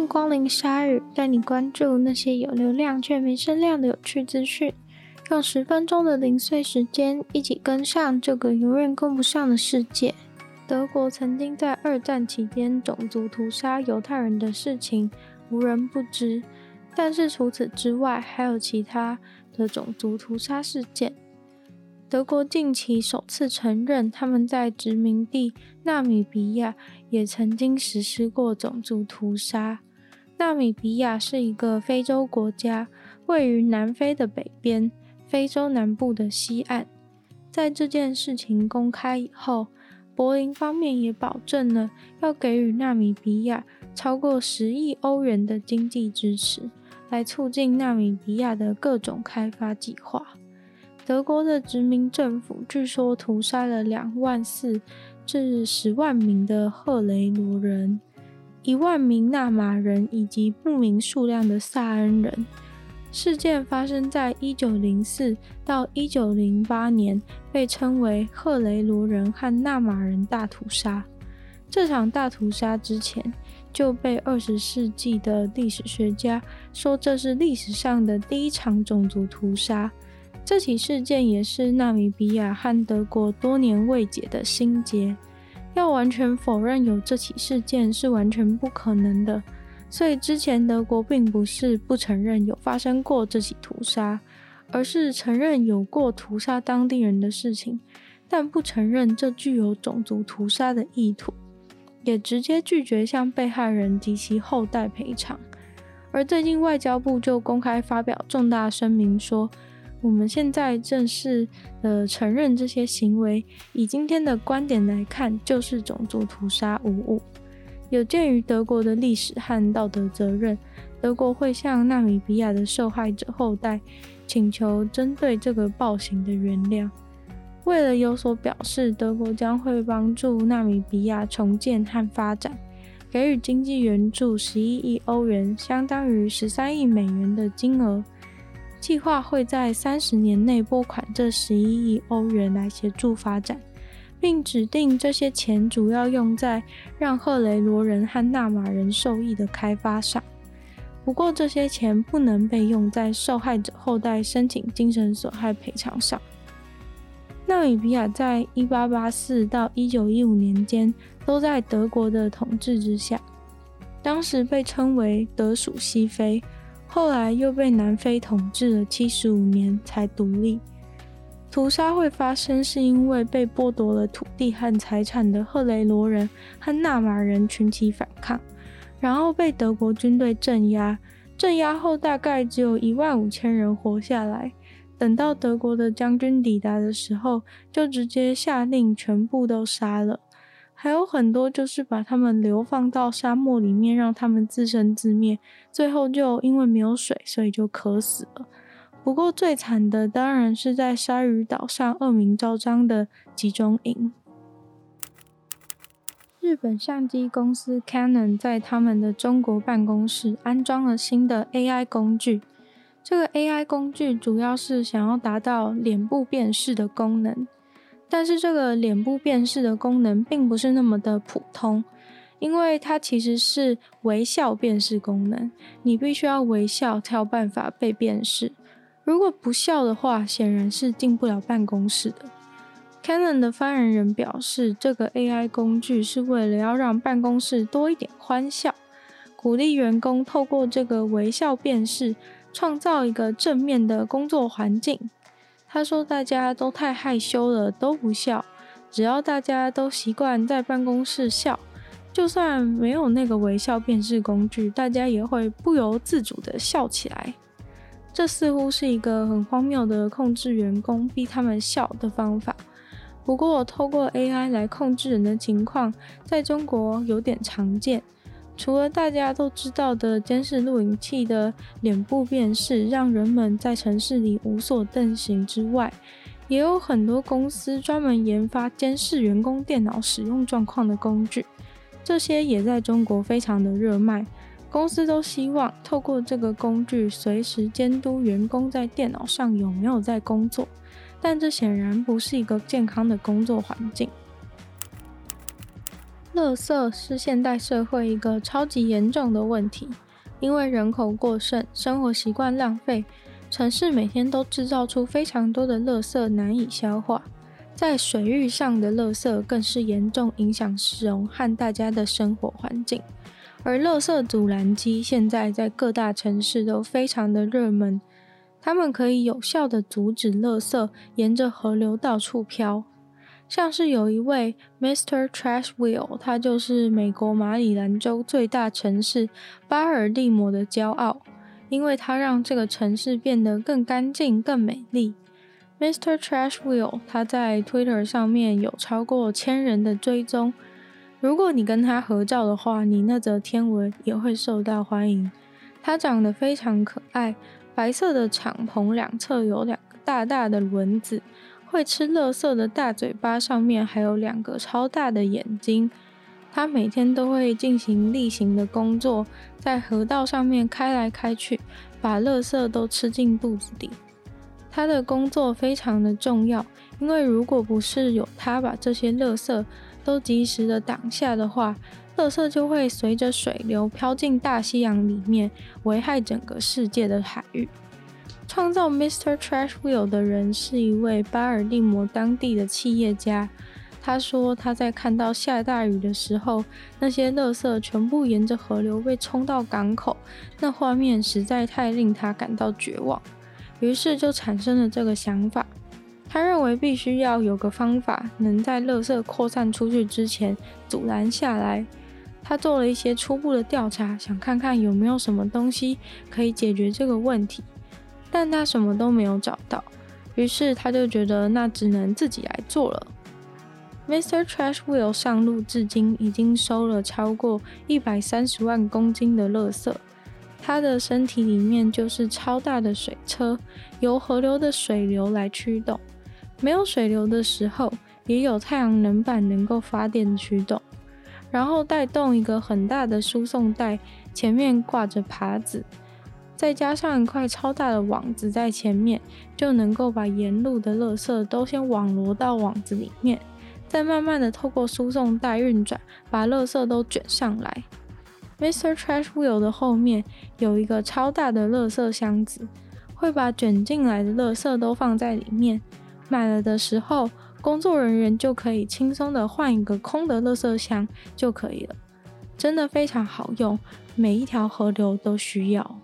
迎光临鲨语，带你关注那些有流量却没声量的有趣资讯。用十分钟的零碎时间，一起跟上这个永远跟不上的世界。德国曾经在二战期间种族屠杀犹太人的事情无人不知，但是除此之外，还有其他的种族屠杀事件。德国近期首次承认，他们在殖民地纳米比亚也曾经实施过种族屠杀。纳米比亚是一个非洲国家，位于南非的北边，非洲南部的西岸。在这件事情公开以后，柏林方面也保证了要给予纳米比亚超过十亿欧元的经济支持，来促进纳米比亚的各种开发计划。德国的殖民政府据说屠杀了两万四至十万名的赫雷罗人、一万名纳马人以及不明数量的萨恩人。事件发生在一九零四到一九零八年，被称为赫雷罗人和纳马人大屠杀。这场大屠杀之前就被二十世纪的历史学家说，这是历史上的第一场种族屠杀。这起事件也是纳米比亚和德国多年未解的心结，要完全否认有这起事件是完全不可能的。所以之前德国并不是不承认有发生过这起屠杀，而是承认有过屠杀当地人的事情，但不承认这具有种族屠杀的意图，也直接拒绝向被害人及其后代赔偿。而最近外交部就公开发表重大声明说，我们现在正式的承认这些行为，以今天的观点来看，就是种族屠杀无误。有鉴于德国的历史和道德责任，德国会向纳米比亚的受害者后代请求针对这个暴行的原谅。为了有所表示，德国将会帮助纳米比亚重建和发展，给予经济援助十一亿欧元，相当于十三亿美元的金额。计划会在三十年内拨款这十一亿欧元来协助发展，并指定这些钱主要用在让赫雷罗人和纳马人受益的开发上。不过，这些钱不能被用在受害者后代申请精神损害赔偿上。纳米比亚在一八八四到一九一五年间都在德国的统治之下，当时被称为德属西非。后来又被南非统治了七十五年才独立。屠杀会发生，是因为被剥夺了土地和财产的赫雷罗人和纳马人群起反抗，然后被德国军队镇压。镇压后，大概只有一万五千人活下来。等到德国的将军抵达的时候，就直接下令全部都杀了。还有很多就是把他们流放到沙漠里面，让他们自生自灭，最后就因为没有水，所以就渴死了。不过最惨的当然是在鲨鱼岛上恶名昭彰的集中营。日本相机公司 Canon 在他们的中国办公室安装了新的 AI 工具，这个 AI 工具主要是想要达到脸部辨识的功能。但是这个脸部辨识的功能并不是那么的普通，因为它其实是微笑辨识功能，你必须要微笑才有办法被辨识。如果不笑的话，显然是进不了办公室的。Canon 的发言人表示，这个 AI 工具是为了要让办公室多一点欢笑，鼓励员工透过这个微笑辨识，创造一个正面的工作环境。他说：“大家都太害羞了，都不笑。只要大家都习惯在办公室笑，就算没有那个微笑辨识工具，大家也会不由自主地笑起来。这似乎是一个很荒谬的控制员工、逼他们笑的方法。不过，透过 AI 来控制人的情况，在中国有点常见。”除了大家都知道的监视录影器的脸部辨识，让人们在城市里无所遁形之外，也有很多公司专门研发监视员工电脑使用状况的工具，这些也在中国非常的热卖。公司都希望透过这个工具，随时监督员工在电脑上有没有在工作，但这显然不是一个健康的工作环境。垃圾是现代社会一个超级严重的问题，因为人口过剩、生活习惯浪费，城市每天都制造出非常多的垃圾，难以消化。在水域上的垃圾更是严重影响市容和大家的生活环境。而垃圾阻拦机现在在各大城市都非常的热门，它们可以有效的阻止垃圾沿着河流到处飘。像是有一位 Mr. Trash Wheel，他就是美国马里兰州最大城市巴尔的摩的骄傲，因为他让这个城市变得更干净、更美丽。Mr. Trash Wheel，他在 Twitter 上面有超过千人的追踪。如果你跟他合照的话，你那则天文也会受到欢迎。他长得非常可爱，白色的敞篷两侧有两个大大的轮子。会吃垃圾的大嘴巴上面还有两个超大的眼睛，他每天都会进行例行的工作，在河道上面开来开去，把垃圾都吃进肚子里。他的工作非常的重要，因为如果不是有他把这些垃圾都及时的挡下的话，垃圾就会随着水流飘进大西洋里面，危害整个世界的海域。创造 Mr. Trash Wheel 的人是一位巴尔的摩当地的企业家。他说他在看到下大雨的时候，那些垃圾全部沿着河流被冲到港口，那画面实在太令他感到绝望。于是就产生了这个想法。他认为必须要有个方法，能在垃圾扩散出去之前阻拦下来。他做了一些初步的调查，想看看有没有什么东西可以解决这个问题。但他什么都没有找到，于是他就觉得那只能自己来做了。Mr. Trash Wheel 上路至今已经收了超过一百三十万公斤的垃圾，他的身体里面就是超大的水车，由河流的水流来驱动。没有水流的时候，也有太阳能板能够发电驱动，然后带动一个很大的输送带，前面挂着耙子。再加上一块超大的网子在前面，就能够把沿路的垃圾都先网罗到网子里面，再慢慢的透过输送带运转，把垃圾都卷上来。Mr. Trash Wheel 的后面有一个超大的垃圾箱子，会把卷进来的垃圾都放在里面。满了的时候，工作人员就可以轻松的换一个空的垃圾箱就可以了。真的非常好用，每一条河流都需要。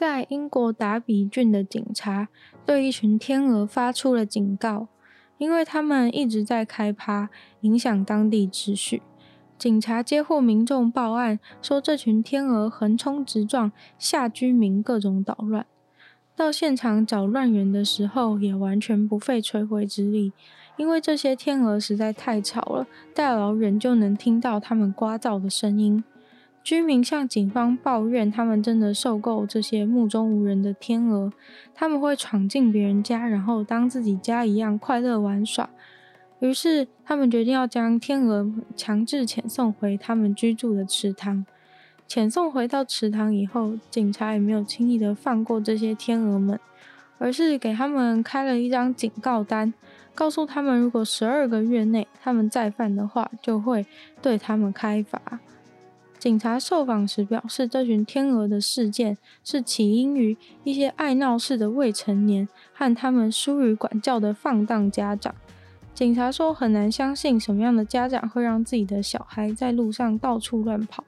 在英国达比郡的警察对一群天鹅发出了警告，因为他们一直在开趴，影响当地秩序。警察接获民众报案，说这群天鹅横冲直撞，吓居民各种捣乱。到现场找乱源的时候，也完全不费吹灰之力，因为这些天鹅实在太吵了，大老远就能听到它们聒噪的声音。居民向警方抱怨，他们真的受够这些目中无人的天鹅。他们会闯进别人家，然后当自己家一样快乐玩耍。于是，他们决定要将天鹅强制遣送回他们居住的池塘。遣送回到池塘以后，警察也没有轻易的放过这些天鹅们，而是给他们开了一张警告单，告诉他们，如果十二个月内他们再犯的话，就会对他们开罚。警察受访时表示，这群天鹅的事件是起因于一些爱闹事的未成年和他们疏于管教的放荡家长。警察说，很难相信什么样的家长会让自己的小孩在路上到处乱跑。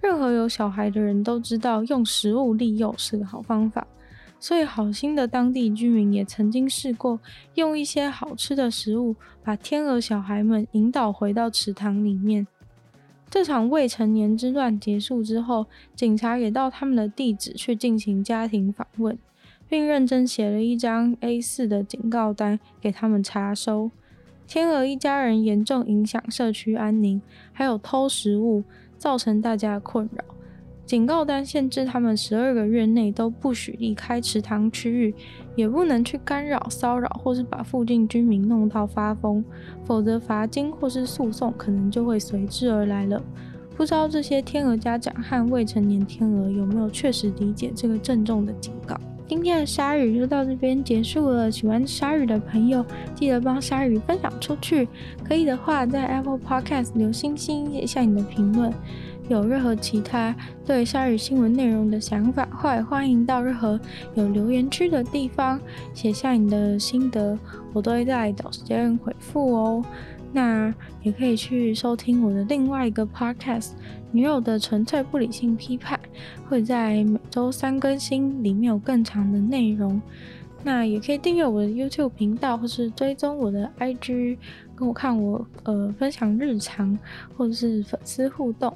任何有小孩的人都知道，用食物利诱是个好方法，所以好心的当地居民也曾经试过用一些好吃的食物，把天鹅小孩们引导回到池塘里面。这场未成年之乱结束之后，警察也到他们的地址去进行家庭访问，并认真写了一张 A4 的警告单给他们查收。天鹅一家人严重影响社区安宁，还有偷食物，造成大家的困扰。警告单限制他们十二个月内都不许离开池塘区域，也不能去干扰、骚扰或是把附近居民弄到发疯，否则罚金或是诉讼可能就会随之而来了。不知道这些天鹅家长和未成年天鹅有没有确实理解这个郑重的警告？今天的鲨鱼就到这边结束了。喜欢鲨鱼的朋友，记得帮鲨鱼分享出去。可以的话，在 Apple Podcast 留星星，写下你的评论。有任何其他对鲨鱼新闻内容的想法，或欢迎到任何有留言区的地方写下你的心得，我都会在找时间回复哦。那也可以去收听我的另外一个 podcast《女友的纯粹不理性批判》，会在每周三更新，里面有更长的内容。那也可以订阅我的 YouTube 频道，或是追踪我的 IG，跟我看我呃分享日常，或者是粉丝互动。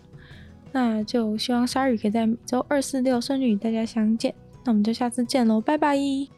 那就希望鲨鱼可以在每周二、四、六顺利与大家相见。那我们就下次见喽，拜拜。